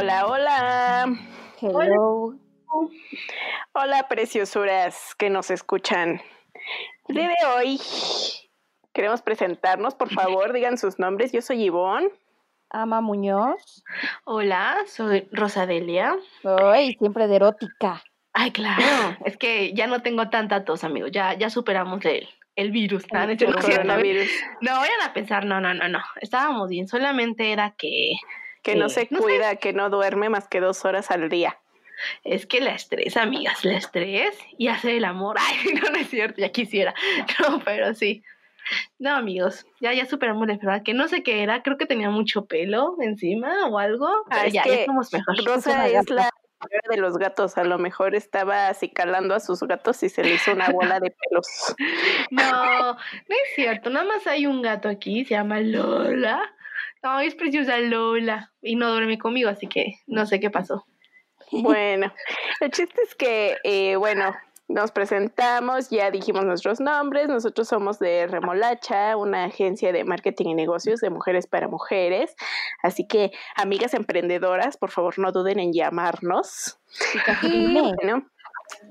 Hola, hola. Hello. Hola, preciosuras que nos escuchan. El día de hoy queremos presentarnos, por favor, digan sus nombres. Yo soy Ivonne. Ama Muñoz. Hola, soy Rosadelia. Ay, siempre de erótica. Ay, claro. es que ya no tengo tanta tos, amigo. Ya, ya superamos el, el virus. ¿no? El Es cierto, coronavirus. No vayan a pensar, no, no, no, no. Estábamos bien. Solamente era que Que no se no sé. cuida, que no duerme más que dos horas al día. es que la estrés, amigas, la estrés y hacer el amor. Ay, no, no es cierto, ya quisiera. No, pero sí. No, amigos, ya, ya superamos la enfermedad, que no sé qué era, creo que tenía mucho pelo encima o algo. Ah, es ya, que ya estamos mejor. Rosa es la de los gatos. A lo mejor estaba acicalando a sus gatos y se le hizo una bola de pelos. No, no es cierto. Nada más hay un gato aquí, se llama Lola. No, es preciosa Lola. Y no duerme conmigo, así que no sé qué pasó. Bueno, el chiste es que, eh, bueno, nos presentamos, ya dijimos nuestros nombres, nosotros somos de Remolacha, una agencia de marketing y negocios de mujeres para mujeres, así que amigas emprendedoras, por favor no duden en llamarnos. Y bueno,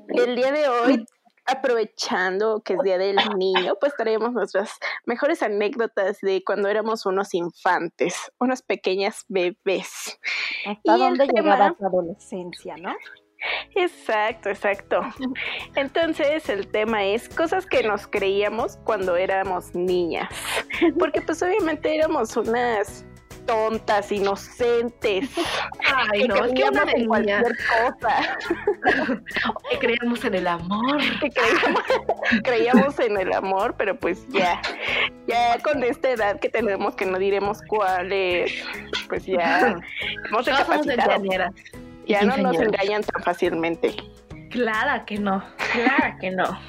el día de hoy, aprovechando que es Día del Niño, pues traemos nuestras mejores anécdotas de cuando éramos unos infantes, unas pequeñas bebés. ¿Hasta dónde llegaba tu adolescencia, no? Exacto, exacto. Entonces el tema es cosas que nos creíamos cuando éramos niñas. Porque pues obviamente éramos unas tontas, inocentes. Ay, que no, es que una en cualquier cosa. que creíamos en el amor. Que creíamos, creíamos en el amor, pero pues ya, ya con esta edad que tenemos que no diremos cuál es, pues ya hemos recapacitado. y Ya no nos engañan tan fácilmente. Clara que no, clara que no.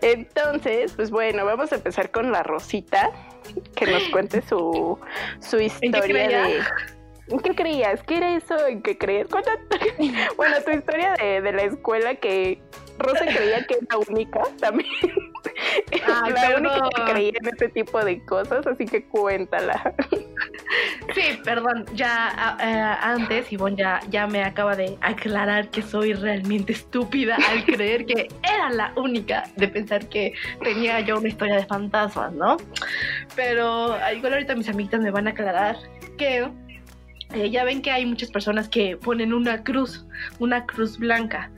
Entonces, pues bueno, vamos a empezar con la Rosita, que nos cuente su, su historia de... ¿En qué creías? ¿Qué era eso en qué creías? Bueno, tu historia de, de la escuela que Rosa creía que era única también. Ay, la única que creía en ese tipo de cosas, así que cuéntala. Sí, perdón, ya eh, antes Ivonne ya, ya me acaba de aclarar que soy realmente estúpida al creer que era la única de pensar que tenía yo una historia de fantasmas, ¿no? Pero igual ahorita mis amiguitas me van a aclarar que eh, ya ven que hay muchas personas que ponen una cruz, una cruz blanca.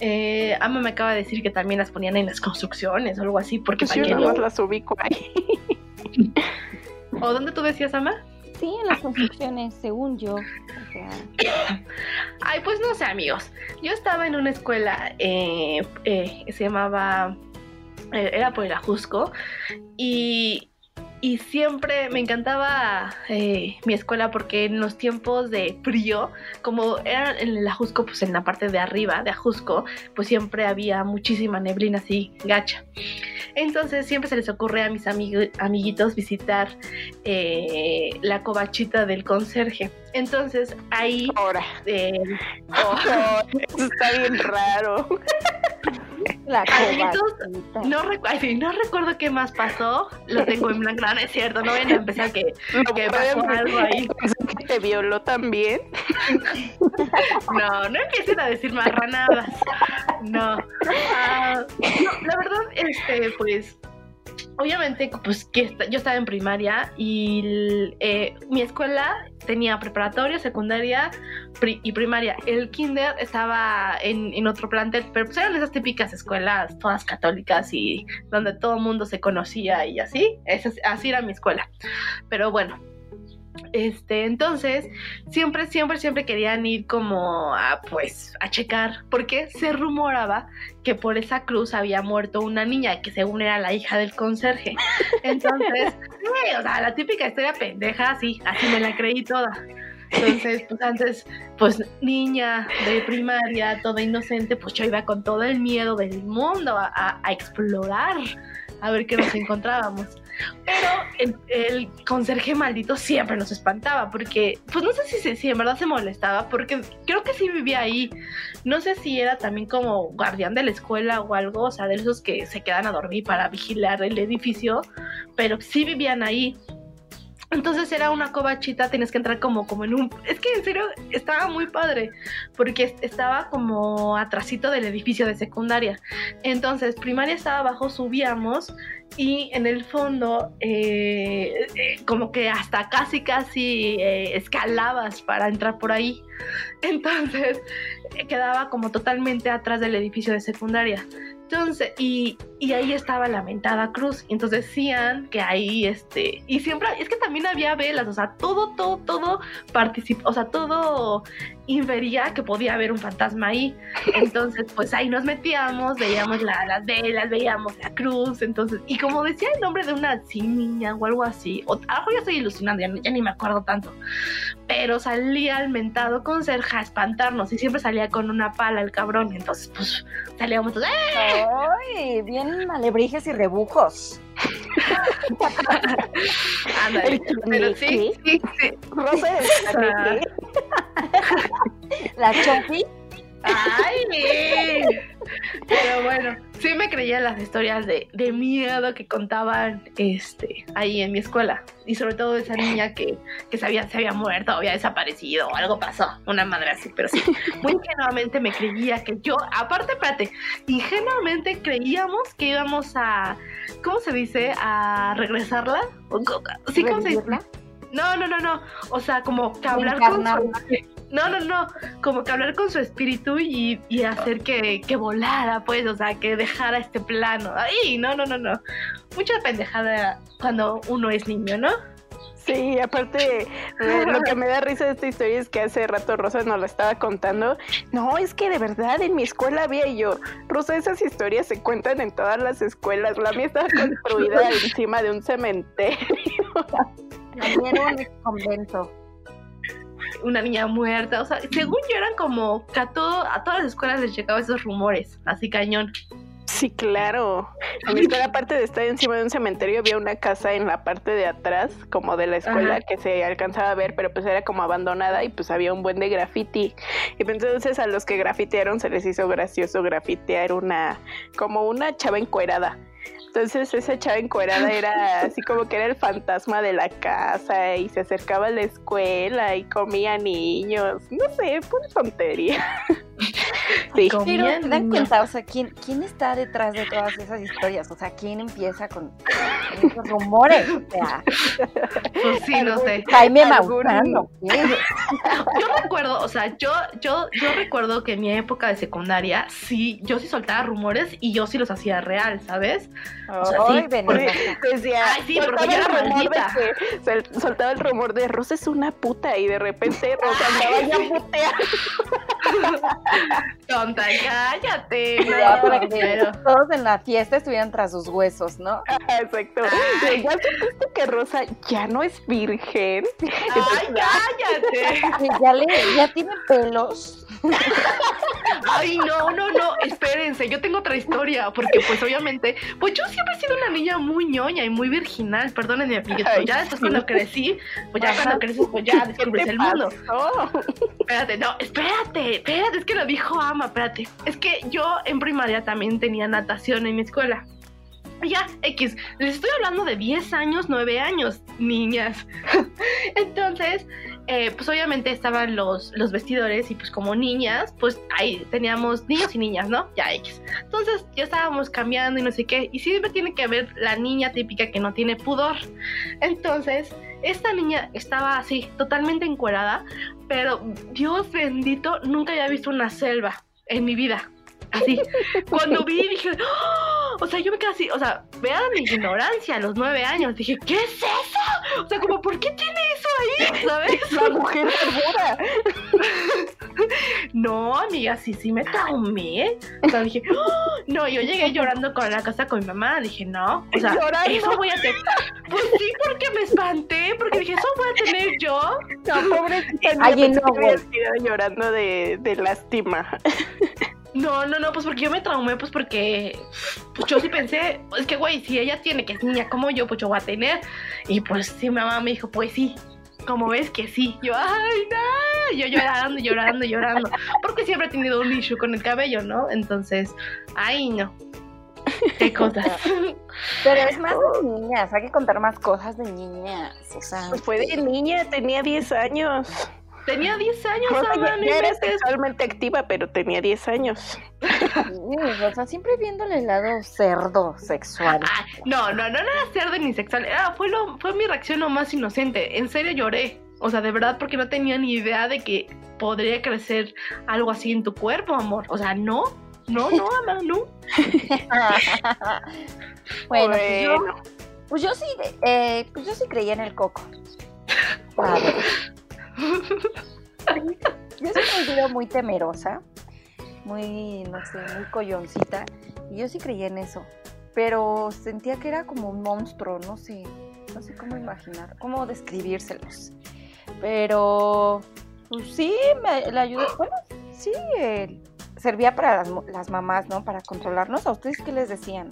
Eh, Ama me acaba de decir que también las ponían en las construcciones o algo así, porque Pues yo que no- las ubico ahí. ¿O dónde tú decías, Ama? Sí, en las construcciones, según yo. O Ay, pues no sé, amigos. Yo estaba en una escuela, eh, eh, se llamaba, eh, era por el Ajusco, y, y siempre me encantaba eh, mi escuela porque en los tiempos de frío, como era en el Ajusco, pues en la parte de arriba de Ajusco, pues siempre había muchísima neblina así, gacha. Entonces siempre se les ocurre a mis amigos, amiguitos visitar eh, la covachita del conserje. Entonces ahí Ahora. eh, Oh, eso está bien raro. la no, recu- ay, sí, no recuerdo qué más pasó. Lo tengo en blanco. No, no es cierto. No vayan a empezar que, No que pasó algo ahí. que te violó también. No, no empiecen a decir marranadas. No. Ah, no, la verdad, este, pues. Obviamente, pues que yo estaba en primaria y eh, mi escuela tenía preparatoria, secundaria y primaria. El kinder estaba en, en otro plantel, pero pues eran esas típicas escuelas todas católicas y donde todo el mundo se conocía y así. Esa- así era mi escuela. Pero bueno, este, entonces, siempre, siempre, siempre querían ir como a, pues, a checar, porque se rumoraba que por esa cruz había muerto una niña que según era la hija del conserje. Entonces, sí, o sea, la típica historia pendeja, así, así me la creí toda. Entonces, pues antes, pues niña de primaria, toda inocente, pues yo iba con todo el miedo del mundo a, a- a explorar, a ver qué nos encontrábamos. Pero el, el conserje maldito siempre nos espantaba, porque, pues no sé si, si en verdad se molestaba, porque creo que sí vivía ahí. No sé si era también como guardián de la escuela o algo, o sea, de esos que se quedan a dormir para vigilar el edificio, pero sí vivían ahí. Entonces era una covachita, tienes que entrar como, como en un... Es que en serio estaba muy padre, porque estaba como atrasito del edificio de secundaria. Entonces, primaria estaba abajo, subíamos y en el fondo eh, eh, como que hasta casi casi eh, escalabas para entrar por ahí. Entonces quedaba como totalmente atrás del edificio de secundaria. Y, y, ahí estaba la mentada cruz. Entonces decían que ahí, este, y siempre, es que también había velas, o sea, todo, todo, todo participó, o sea, todo infería que podía haber un fantasma ahí. Entonces, pues ahí nos metíamos, veíamos las velas, veíamos la cruz, entonces, y como decía el nombre de una niña o algo así, o algo ya estoy ilusionando, ya, ya, ni me acuerdo tanto, pero salía al mentado con Serja a espantarnos y siempre salía con una pala el cabrón, entonces, pues salíamos todos, ¡eh! ¡Ay! Bien alebrijes y rebujos. Ándale, pero sí, sí, sí. Rosa La chofi. ¡Ay! Pero bueno, sí me creía las historias de, de, miedo que contaban este, ahí en mi escuela. Y sobre todo esa niña que, que se, había, se había muerto había desaparecido o algo pasó. Una madre así, pero sí. Muy ingenuamente me creía que yo, aparte, espérate, ingenuamente creíamos que íbamos a, ¿cómo se dice? A regresarla. ¿Sí, ¿Cómo se dice? No, no, no, no. O sea, como que hablar con su... No, no, no. Como que hablar con su espíritu y, y hacer que, que, volara, pues, o sea, que dejara este plano. Ay, no, no, no, no. Mucha pendejada cuando uno es niño, ¿no? Sí, aparte, lo que me da risa de esta historia es que hace rato Rosa nos la estaba contando. No, es que de verdad en mi escuela había yo. Rosa, esas historias se cuentan en todas las escuelas. La mía estaba construida encima de un cementerio. También un convento una niña muerta. O sea, según yo eran como que a, todo, a todas las escuelas les llegaba esos rumores, así cañón. Sí, claro. En mi escuela, aparte de estar encima de un cementerio, había una casa en la parte de atrás, como de la escuela, que se alcanzaba a ver, pero pues era como abandonada y pues había un buen de graffiti. Y pues entonces a los que grafitearon se les hizo gracioso grafitear una, como una chava encuerada. Entonces esa chava encuerada era así como que era el fantasma de la casa y se acercaba a la escuela y comía niños. No sé, pura tontería. Sí. Pero te dan cuenta, o sea, ¿quién, ¿quién está detrás de todas esas historias? O sea, ¿quién empieza con, esos rumores? O sea, pues sí, no sé. Jaime Mausano. Yo recuerdo, o sea, yo, yo, yo recuerdo que en mi época de secundaria, sí, yo sí soltaba rumores y yo sí los hacía real, ¿sabes? O sea, sí, decía, Ay, sí, porque yo era maldita. Que soltaba el rumor de Rosa es una puta y de repente Rosa andaba ya puteando. Tonta, cállate. No, para que pero... todos en la fiesta estuvieran tras sus huesos, ¿no? Exacto. Ay. Ya supiste que Rosa ya no es virgen. Ay, cállate. Ya, le, ya tiene pelos. Ay, no, no, no, espérense, yo tengo otra historia, porque pues obviamente, pues yo siempre he sido una niña muy ñoña y muy virginal, perdónenme, amiguitos, pues ya después cuando crecí, pues ya cuando creces, pues ya descubres el mundo. Espérate, no, espérate, espérate, es que lo dijo Ama, espérate. Es que yo en primaria también tenía natación en mi escuela. Ya, X, les estoy hablando de 10 años, 9 años, niñas. Entonces, eh, pues obviamente estaban los, los vestidores y pues como niñas, pues ahí teníamos niños y niñas, ¿no? Ya X. Entonces ya estábamos cambiando y no sé qué. Y siempre tiene que haber la niña típica que no tiene pudor. Entonces, esta niña estaba así, totalmente encuerada, pero Dios bendito, nunca había visto una selva en mi vida. Así. Cuando vi, dije, ¡Oh! o sea, yo me quedé así, o sea, vean mi ignorancia a los nueve años. Dije, ¿qué es eso? O sea, como, ¿por qué tiene eso ahí? ¿Sabes? La mujer segura. No, amiga, sí, sí me traumé. O sea, dije, ¡Oh! no, yo llegué llorando con la casa con mi mamá. Dije, no, o sea, ¿Llorando? eso voy a tener. Pues sí, porque me espanté, porque dije, eso voy a tener yo. No, pobrecita. Pensé no, sido llorando de, de lástima. No, no, no, pues porque yo me traumé, pues porque pues yo sí pensé, es que güey, si ella tiene que es niña como yo, pues yo voy a tener. Y pues sí, mi mamá me dijo, pues sí, como ves que sí. Yo, ay, no, yo llorando, llorando, llorando. Porque siempre he tenido un issue con el cabello, ¿no? Entonces, ay, no. ¿Qué cosas? Pero es más de niñas, hay que contar más cosas de niñas. O sea, Pues fue de niña, tenía 10 años. Tenía 10 años, Ama, ya, ya era sexualmente activa, pero tenía 10 años. o sea, siempre viéndole el lado cerdo sexual. Ah, no, no, no era cerdo ni sexual. Era, fue, lo, fue mi reacción lo más inocente. En serio lloré. O sea, de verdad, porque no tenía ni idea de que podría crecer algo así en tu cuerpo, amor. O sea, no, no, no, ama, no. bueno, pues yo, pues yo sí, eh, pues yo sí creía en el coco. A Yo soy muy, muy temerosa, muy, no sé, muy colloncita, y yo sí creía en eso, pero sentía que era como un monstruo, no sé, no sé cómo imaginar, cómo describírselos. Pero, pues sí, me la ayudó, bueno, sí, eh, servía para las mamás, ¿no? Para controlarnos. ¿A ustedes qué les decían?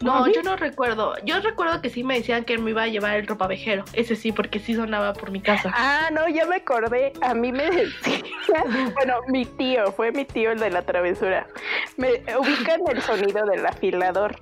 No, yo no recuerdo. Yo recuerdo que sí me decían que me iba a llevar el ropavejero. Ese sí, porque sí sonaba por mi casa. Ah, no, ya me acordé. A mí me decía, bueno, mi tío, fue mi tío el de la travesura. Me ubican el sonido del afilador.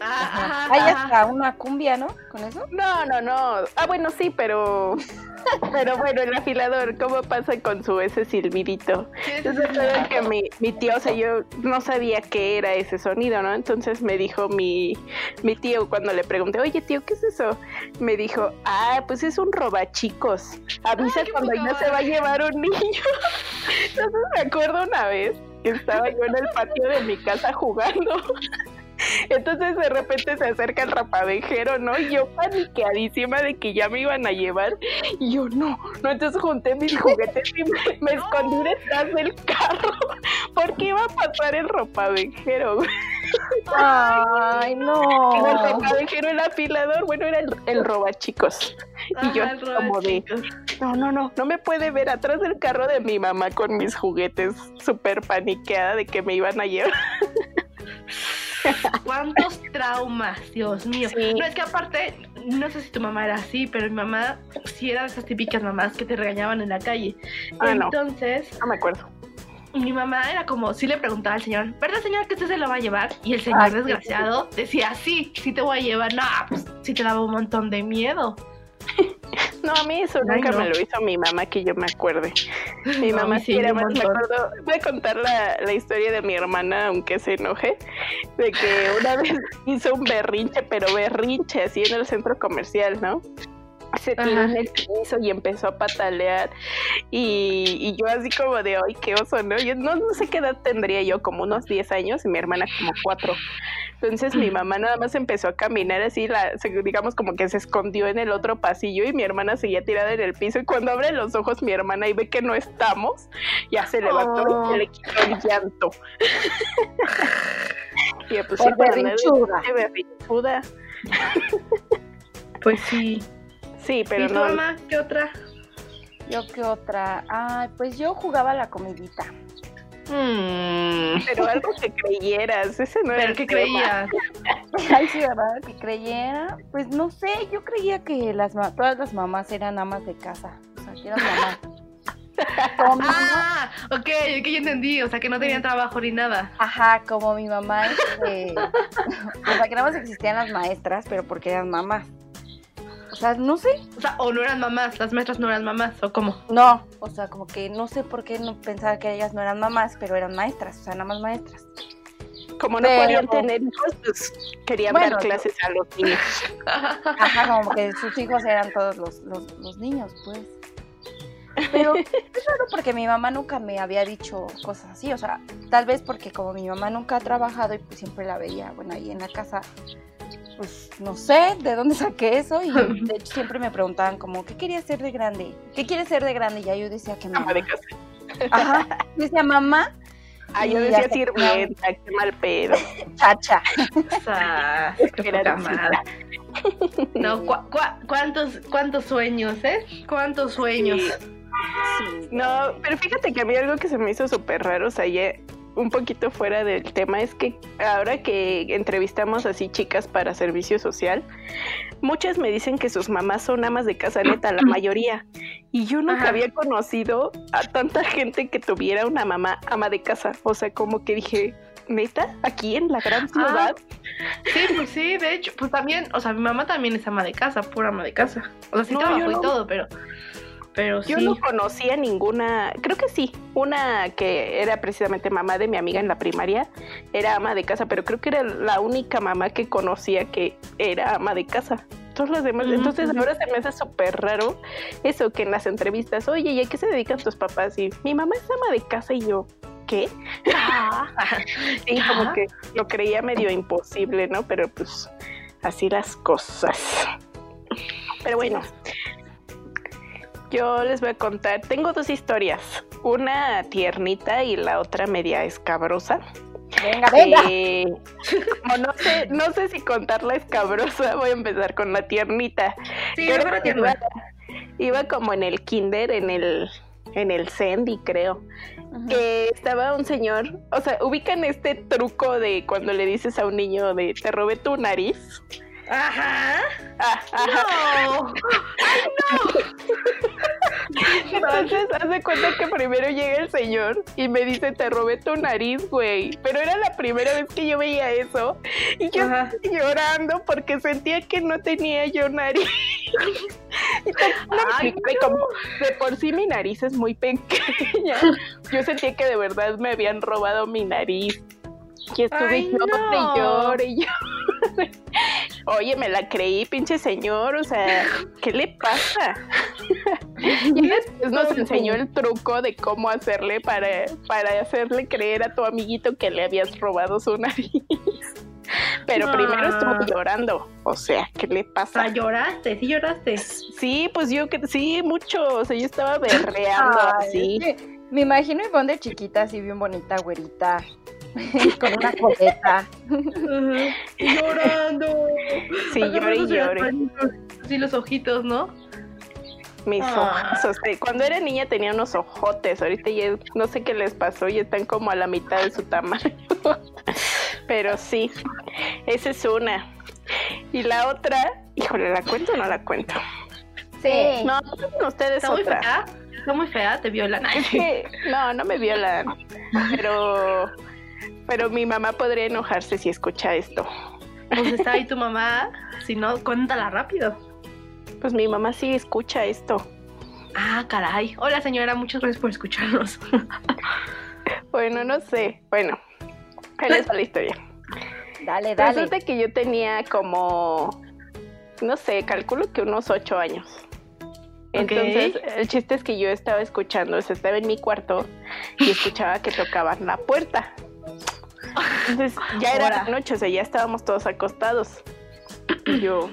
Ah, ajá. está, una cumbia, ¿no? ¿Con eso? No, no, no. Ah, bueno, sí, pero. Pero bueno, el afilador, ¿cómo pasa con su ese silbidito? Entonces, recuerdo que mi, mi tío, o sea, yo no sabía qué era ese sonido, ¿no? Entonces me dijo mi, mi tío cuando le pregunté, oye, tío, ¿qué es eso? Me dijo, ah, pues es un robachicos. Avisa Ay, cuando ya se va a llevar un niño. Entonces me acuerdo una vez que estaba yo en el patio de mi casa jugando. Entonces de repente se acerca el rapavejero, ¿no? Y yo paniqueadísima de que ya me iban a llevar. Y yo, no, no, entonces junté mis juguetes y me, me escondí detrás del carro. Porque iba a pasar el ropavejero. güey. Ay, no. Y el ropavejero, el afilador, bueno, era el, el robachicos. Y yo Ajá, como de, no, no, no, no me puede ver atrás del carro de mi mamá con mis juguetes, súper paniqueada de que me iban a llevar. ¿Cuántos traumas, Dios mío? Sí. No, es que aparte, no sé si tu mamá era así, pero mi mamá sí era de esas típicas mamás que te regañaban en la calle. Ah. Entonces, No me acuerdo. mi mamá era como, sí le preguntaba al señor, ¿verdad señor que usted se lo va a llevar? Y el señor Ah, sí, desgraciado decía, sí, sí te voy a llevar. No, pues sí te daba un montón de miedo. No, a mí eso Ay, nunca no. me lo hizo mi mamá que yo me acuerde. Mi No, mamá sí era más, me acuerdo, voy a contar la, la historia de mi hermana, aunque se enoje, de que una vez hizo un berrinche, pero berrinche así en el centro comercial, ¿no? Se tiró en el piso y empezó a patalear y, y yo así como de, ay, qué oso, ¿no? Yo no, no sé qué edad tendría yo, como unos 10 años y mi hermana como 4. Entonces mi mamá nada más empezó a caminar así, la, digamos como que se escondió en el otro pasillo y mi hermana seguía tirada en el piso y cuando abre los ojos mi hermana y ve que no estamos, ya se levantó y Oh. se le quitó el llanto. y pues Por sí, berrinchuda. berrinchuda. Pues sí. Sí, pero ¿Y tu no. mamá qué otra? Yo qué otra. Ay, pues yo jugaba la comidita. Mm, Pero algo que creyeras, ese no era ¿Pero el tema. creías? Ay, sí, ¿verdad? Que creyera. Pues no sé, yo creía que las ma- todas las mamás eran amas de casa. O sea, que eran mamás. Como mi mamá- Ah, ok, ok, ya entendí. O sea, que no tenían trabajo ni nada. Ajá, como mi mamá, este, o sea, que nada más existían las maestras, pero porque eran mamás. O sea, no sé, O sea, o no eran mamás, las maestras no eran mamás, o cómo. no, o sea, como que no sé por qué no pensaba que ellas no eran mamás, pero eran maestras, o sea, nada más maestras. Como no Pero- podían tener hijos, pues querían Bueno, dar clases a los niños. Ajá, como que sus hijos eran todos los, los, los niños, pues. Pero es raro porque mi mamá nunca me había dicho cosas así, o sea, tal vez porque como mi mamá nunca ha trabajado y pues siempre la veía, bueno, ahí en la casa, pues no sé de dónde saqué eso y de hecho siempre me preguntaban como, ¿qué querías ser de grande? ¿Qué quieres ser de grande? Y ya yo decía que Ama mamá. de casa. Ajá, yo decía mamá, Ah, yo decía sirvienta, qué mal pedo. chacha. Qué. No, ¿cuántos, ¿cuántos sueños, eh? ¿Cuántos sueños? Sí. No, pero fíjate que a mí algo que se me hizo súper raro, o sea, un poquito fuera del tema, es que ahora que entrevistamos así chicas para servicio social, muchas me dicen que sus mamás son amas de casa neta, la mayoría. Y yo nunca Ajá. había conocido a tanta gente que tuviera una mamá ama de casa. O sea, como que dije, ¿Neta? ¿Aquí en la gran Ah, ciudad? Sí, pues sí, de hecho, pues también, o sea, mi mamá también es ama de casa, pura ama de casa. O sea, sí No, trabajó yo y no. todo, pero, pero Yo sí. no conocía ninguna, creo que sí, una que era precisamente mamá de mi amiga en la primaria, era ama de casa, pero creo que era la única mamá que conocía que era ama de casa. Todos los demás, Ujú, entonces ujú. ahora se me hace súper raro eso que en las entrevistas, oye, ¿y a qué se dedican tus papás? Y mi mamá es ama de casa y yo, ¿qué? Sí, como que lo creía medio imposible, ¿no? Pero pues así las cosas. Pero bueno, yo les voy a contar, tengo dos historias, una tiernita y la otra media escabrosa. Venga, venga. Eh, como no sé, no sé si contar la escabrosa, voy a empezar con la tiernita. Sí, Creo que iba, iba como en el kinder, en el, en el Sendy, creo que estaba un señor, o sea, ubican este truco de cuando le dices a un niño de te robé tu nariz. Ajá. Ah, ajá. No. Entonces hace cuenta que primero llega el señor y me dice te robé tu nariz, güey. Pero era la primera vez que yo veía eso y yo Ajá. llorando porque sentía que no tenía yo nariz. Y Ay, y como de por sí mi nariz es muy pequeña, yo sentía que de verdad me habían robado mi nariz. Y estuve Ay, no. y llore y llore. Oye, me la creí, pinche señor, o sea, ¿qué le pasa? y después nos enseñó el truco de cómo hacerle para, para hacerle creer a tu amiguito que le habías robado su nariz. Pero primero Ah. estuvo llorando, o sea, ¿qué le pasa? sea, lloraste, sí lloraste. Sí, pues yo que sí, mucho, o sea, yo estaba berreando Ay, así. es que Me imagino Ivonne de chiquita, así bien bonita, güerita, con una coleta. Ajá. Llorando. Sí, lloré y lloré. Así los ojitos, ¿no? Mis Ah. ojos, o sea, cuando era niña tenía unos ojotes, ahorita ya no sé qué les pasó y están como a la mitad de su tamaño. Pero sí, esa es una. Y la otra, híjole, ¿la cuento o no la cuento? Sí. No, ustedes Está muy otra. fea. Está muy fea, te violan. Es que, no, no me violan, pero, pero mi mamá podría enojarse si escucha esto. Pues está ahí tu mamá. Si no, cuéntala rápido. Pues mi mamá sí escucha esto. Ah, caray. Hola, señora. Muchas gracias por escucharnos. Bueno, no sé. Bueno, ahí les va la historia. Dale, dale. Resulta que yo tenía como, no sé, calculo que unos ocho años. Entonces, el chiste es que yo estaba escuchando, o sea, estaba en mi cuarto y escuchaba que tocaban la puerta. Entonces, ya era Ahora. la noche, o sea, ya estábamos todos acostados. Y yo,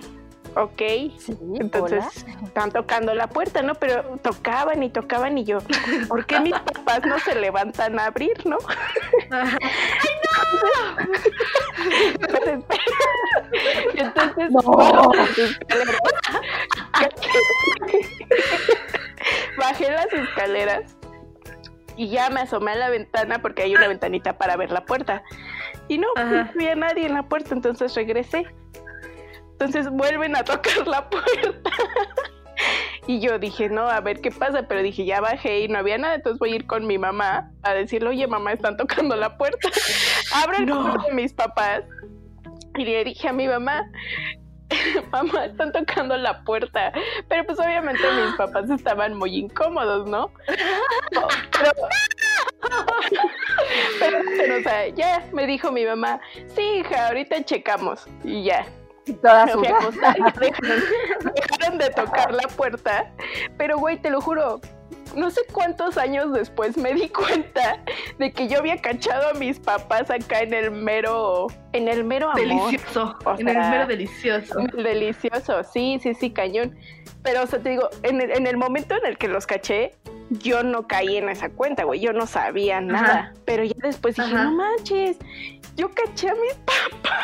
ok. Sí, Entonces, están tocando la puerta, ¿no? Pero tocaban y tocaban y yo, ¿por qué mis papás no se levantan a abrir, no? Ajá. Entonces, entonces No. bajo las escaleras. Bajé las escaleras y ya me asomé a la ventana porque hay una ventanita para ver la puerta. Y no, Ajá. no había nadie en la puerta, entonces regresé. Entonces vuelven a tocar la puerta. Y yo dije, no, a ver qué pasa, pero dije, ya bajé y no había nada, entonces voy a ir con mi mamá a decirle, oye, mamá, están tocando la puerta. Abro el No. de mis papás y le dije a mi mamá, mamá, están tocando la puerta. Pero pues obviamente mis papás estaban muy incómodos, ¿no? Pero, pero, pero, o sea, ya me dijo mi mamá, sí, hija, ahorita checamos. Y ya, Toda me fui a sudada. acostar y dejaron, dejaron de tocar la puerta. Pero, güey, te lo juro, no sé cuántos años después me di cuenta de que yo había cachado a mis papás acá en el mero, en el mero amor. Delicioso. O en el mero delicioso. Delicioso, sí, sí, sí, cañón. Pero, o sea, te digo, en el, en el momento en el que los caché, yo no caí en esa cuenta, güey. Yo no sabía nada. Pero ya después dije, Ajá. no manches, yo caché a mis papás.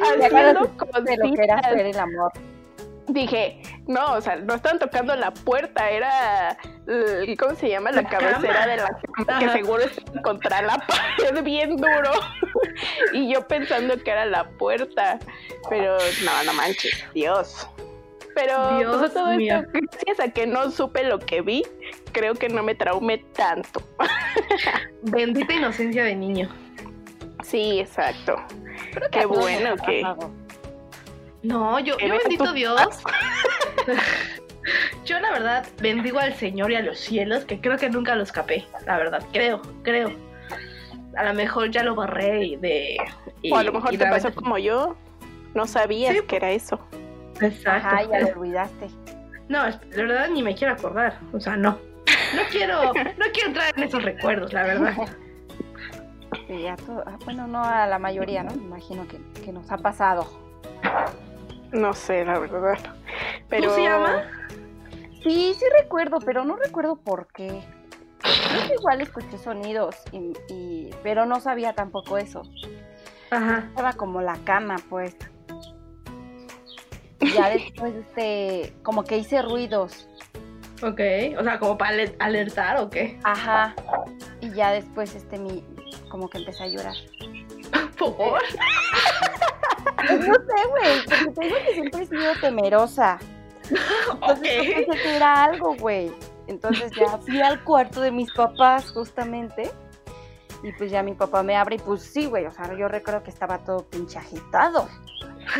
Haciendo cuando de lo que era cositas. hacer el amor. Dije, no, o sea, no estaban tocando la puerta, era, ¿cómo se llama? La, La cabecera cama. de la cama, que seguro estaba contra la pared bien duro. y yo pensando que era la puerta, pero no, no manches, Dios. Pero Dios pues, todo mío. esto, gracias a que no supe lo que vi, creo que no me traumé tanto. Bendita inocencia de niño. Sí, exacto. Qué bueno que- pasado. No, yo, yo bendito tu Dios. Yo la verdad bendigo al Señor y a los cielos, que creo que nunca los capé, la verdad, creo, creo. A lo mejor ya lo barré y de... y- O a lo mejor te pasó como yo. No sabías Sí. que era eso. Exacto. Ajá, ya lo olvidaste. No, es- de verdad ni me quiero acordar, o sea, no. No quiero, no quiero entrar en esos recuerdos, la verdad. Sí, ya todo- ah, bueno, no a la mayoría, ¿no? Me imagino que, que nos ha pasado. No sé, la verdad. Pero... se llama? Sí, sí recuerdo, pero no recuerdo por qué. Creo que igual escuché sonidos, y, y- pero no sabía tampoco eso. Ajá. Estaba como la cama, pues. Y ya después, este, como que hice ruidos. Ok, o sea, como para ale- alertar o qué. Ajá. Y ya después, este, mi, como que empecé a llorar. ¿Por? Pues no sé, güey, porque te digo que siempre he sido temerosa. Ok. Entonces yo pensé que era algo, güey. Entonces ya fui al cuarto de mis papás, justamente. Y pues ya mi papá me abre y pues sí, güey. O sea, yo recuerdo que estaba todo pinche agitado.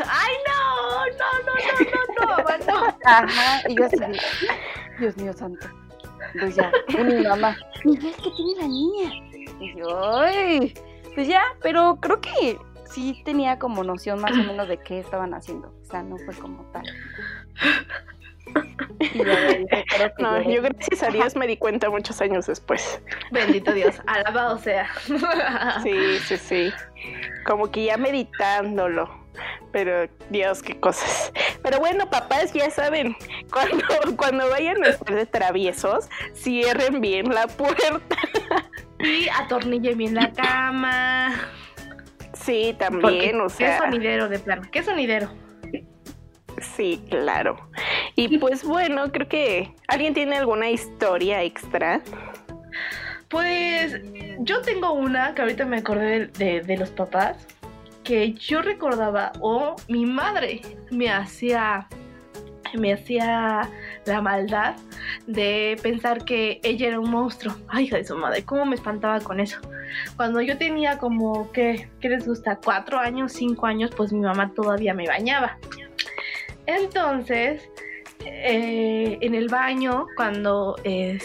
¡Ay, no! No, no, no, no, no, mamá, no. Ajá. Y yo así Dios mío santo. Pues ya, y mi mamá, Miguel, ¿qué tiene la niña? Y yo, ay. Pues ya, pero creo que sí tenía como noción más o menos de qué estaban haciendo. O sea, no fue como tal. Y que No, yo gracias a Dios me di cuenta muchos años después. Bendito Dios, alabado sea. Sí, sí, sí. Como que ya meditándolo. Pero Dios, qué cosas. Pero bueno, papás, ya saben, cuando, cuando vayan a estar de traviesos, cierren bien la puerta. Y atornille bien la cama. Sí, Porque, también, o ¿Qué sea, sonidero de plano? ¿Qué sonidero? sí, claro. Y pues bueno, creo que alguien tiene alguna historia extra. Pues yo tengo una que ahorita me acordé de, de- de los papás que yo recordaba o mi madre me hacía me hacía la maldad de pensar que ella era un monstruo. Ay, hija de su madre, cómo me espantaba con eso. Cuando yo tenía como, ¿qué, qué les gusta? Cuatro años, cinco años, pues mi mamá todavía me bañaba. Entonces, eh, en el baño, cuando, eh,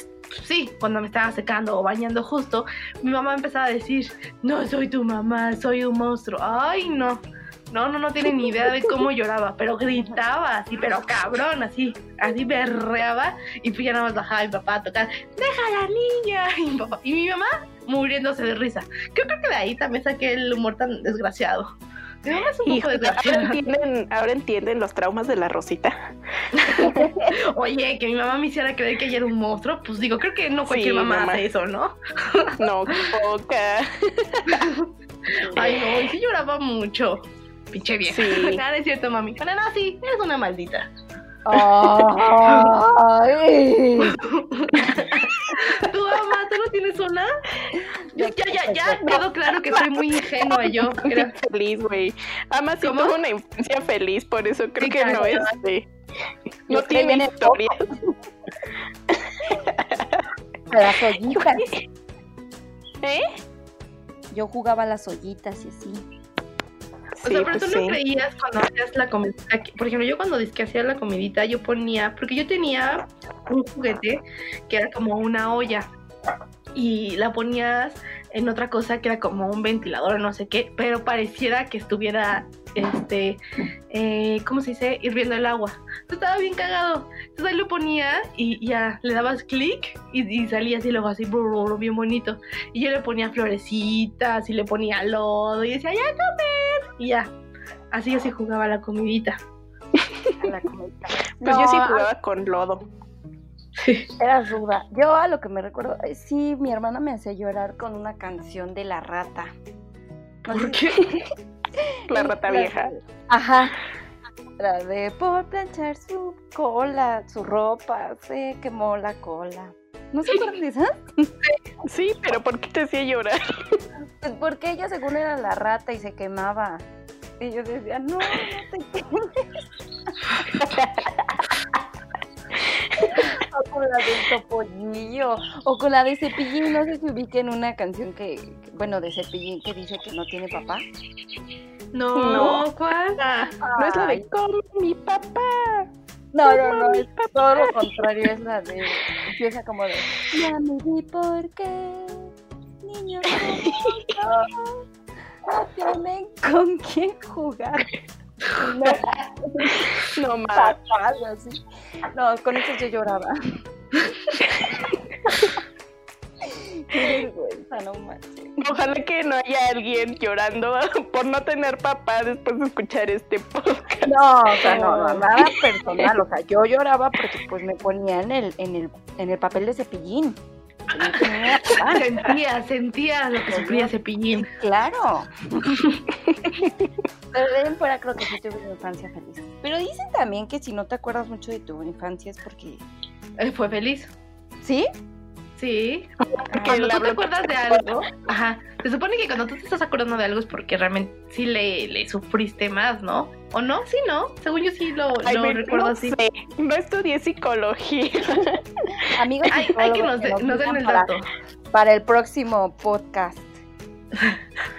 sí, cuando me estaba secando o bañando justo, mi mamá empezaba a decir, no soy tu mamá, soy un monstruo. Ay, no. No, no, no tienen ni idea de cómo lloraba, pero gritaba así, pero cabrón, así, así berreaba y pues ya nada más bajaba mi papá a tocar, deja la niña, y mi, papá- y mi mamá muriéndose de risa. Yo creo que de ahí también saqué el humor tan desgraciado. Mi mamá es un poco ahora desgraciada. entienden, ahora entienden los traumas de la Rosita. Oye, que mi mamá me hiciera creer que ella era un monstruo, pues digo, creo que no cualquier Sí, mamá, mamá. hace eso, ¿no? No, poca. Ay, no, y sí lloraba mucho. Pinche vieja. Sí. Nada, es cierto, mami. Pero no, sí, eres una maldita. Ay. ¿Tu mamá, tú no tienes una? Yo, ya, ya, ya quedó claro que soy muy ingenua yo. Creo. feliz, güey. Ama sí tuvo una infancia feliz, por eso creo Sí, que no. Yo No tiene historia. A las ollitas. ¿Eh? Yo jugaba a las ollitas y así. O sea, pero pues tú no creías cuando hacías la comidita. Por ejemplo, yo cuando que hacía la comidita, yo ponía. Porque yo tenía un juguete que era como una olla. Y la ponías en otra cosa que era como un ventilador o no sé qué. Pero pareciera que estuviera. Este. eh, ¿Cómo se dice? Hirviendo el agua. Entonces, estaba bien cagado. Entonces ahí lo ponía y ya le dabas clic y, y salía así luego así, bien bonito. Y yo le ponía florecitas y le ponía lodo y decía, ya comer. Y ya, así así jugaba la comidita. A la comidita. Pues yo sí jugaba con lodo. Era ruda. Yo a lo que me recuerdo, eh, sí, mi hermana me hacía llorar con una canción de la rata. ¿Por qué? La rata vieja. Ajá. La de por planchar su cola, su ropa, se quemó la cola. ¿No se acuerdan de esa? Sí, pero ¿por qué te hacía llorar? Pues porque ella según era la rata y se quemaba. Y yo decía, no, no te quemes. O con la del topollillo. O con la de cepillín. No sé si ubiquen una canción que, que- bueno, de cepillín que dice que no tiene papá. No, No. ¿cuál? No es la de con mi papá. No, no, no, es todo lo contrario, es la de. Empieza como de. Ya me di por qué, yo, no tienen con quién jugar. No, No más. No, con eso yo lloraba. Qué vergüenza, no manches. Ojalá que no haya alguien llorando por no tener papá después de escuchar este podcast. No, o sea, no, no, nada personal. O sea, yo lloraba porque pues me ponía en el, en el, en el papel de cepillín. Tenía. Sentía, sentía lo que sufría Cepillín. Claro. Pero de ahí fuera creo que sí tuve una infancia feliz. Pero dicen también que si no te acuerdas mucho de tu infancia es porque... Eh, Fue feliz. ¿Sí? Sí. Cuando tú te acuerdas de algo, ajá, se supone que cuando tú te estás acordando de algo es porque realmente sí le, le sufriste más, ¿no? ¿O no? Sí, ¿no? Según yo sí lo, Ay, lo me- recuerdo no así. sé, no estudié psicología. Amigos Ay, hay que nos, de- nos den el para, dato. para el próximo podcast.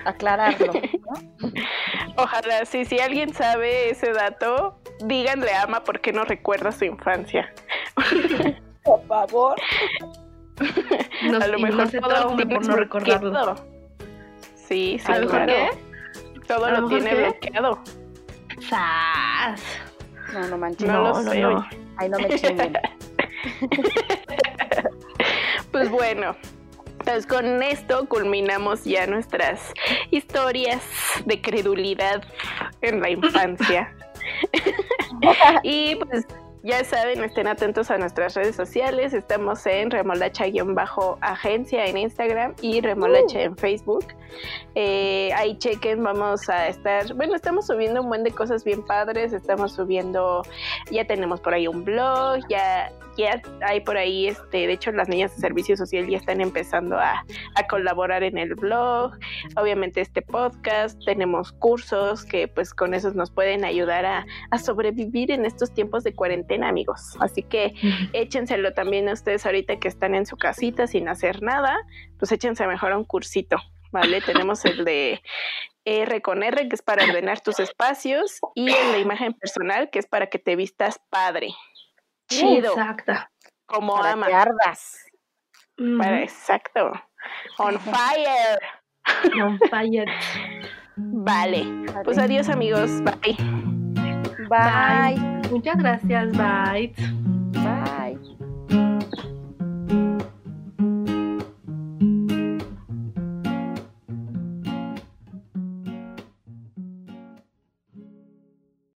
Aclararlo. ¿no? Ojalá, sí, si alguien sabe ese dato, díganle a Ama por qué no recuerda su infancia. Por favor. Nos, a lo mejor todo lo trauma por no recordarlo. bloqueado. Sí, sí, ¿A lo mejor claro. qué? Todo ¿A lo tiene qué? bloqueado. ¡Sas! No, no manches. No, No, lo no, sé. no. Ay, no me chinguen. Pues bueno, pues con esto culminamos ya nuestras historias de credulidad en la infancia. y pues ya saben, estén atentos a nuestras redes sociales. Estamos en remolacha-agencia en Instagram y remolacha en Facebook. Eh, ahí chequen, vamos a estar, bueno, estamos subiendo un buen de cosas bien padres, estamos subiendo, ya tenemos por ahí un blog, ya, ya hay por ahí, este, de hecho las niñas de servicio social ya están empezando a, a colaborar en el blog, obviamente este podcast, tenemos cursos que pues con esos nos pueden ayudar a, a sobrevivir en estos tiempos de cuarentena, amigos. Así que échenselo también a ustedes ahorita que están en su casita sin hacer nada, pues échense mejor a un cursito, ¿vale? Tenemos el de R con R, que es para ordenar tus espacios, y el de imagen personal, que es para que te vistas padre. Chido, Exacto. como Para ama. que ardas. Ujú. Para- exacto. On fire. On fire. Vale. Pues adiós amigos. Bye. Bye. Muchas gracias, bye.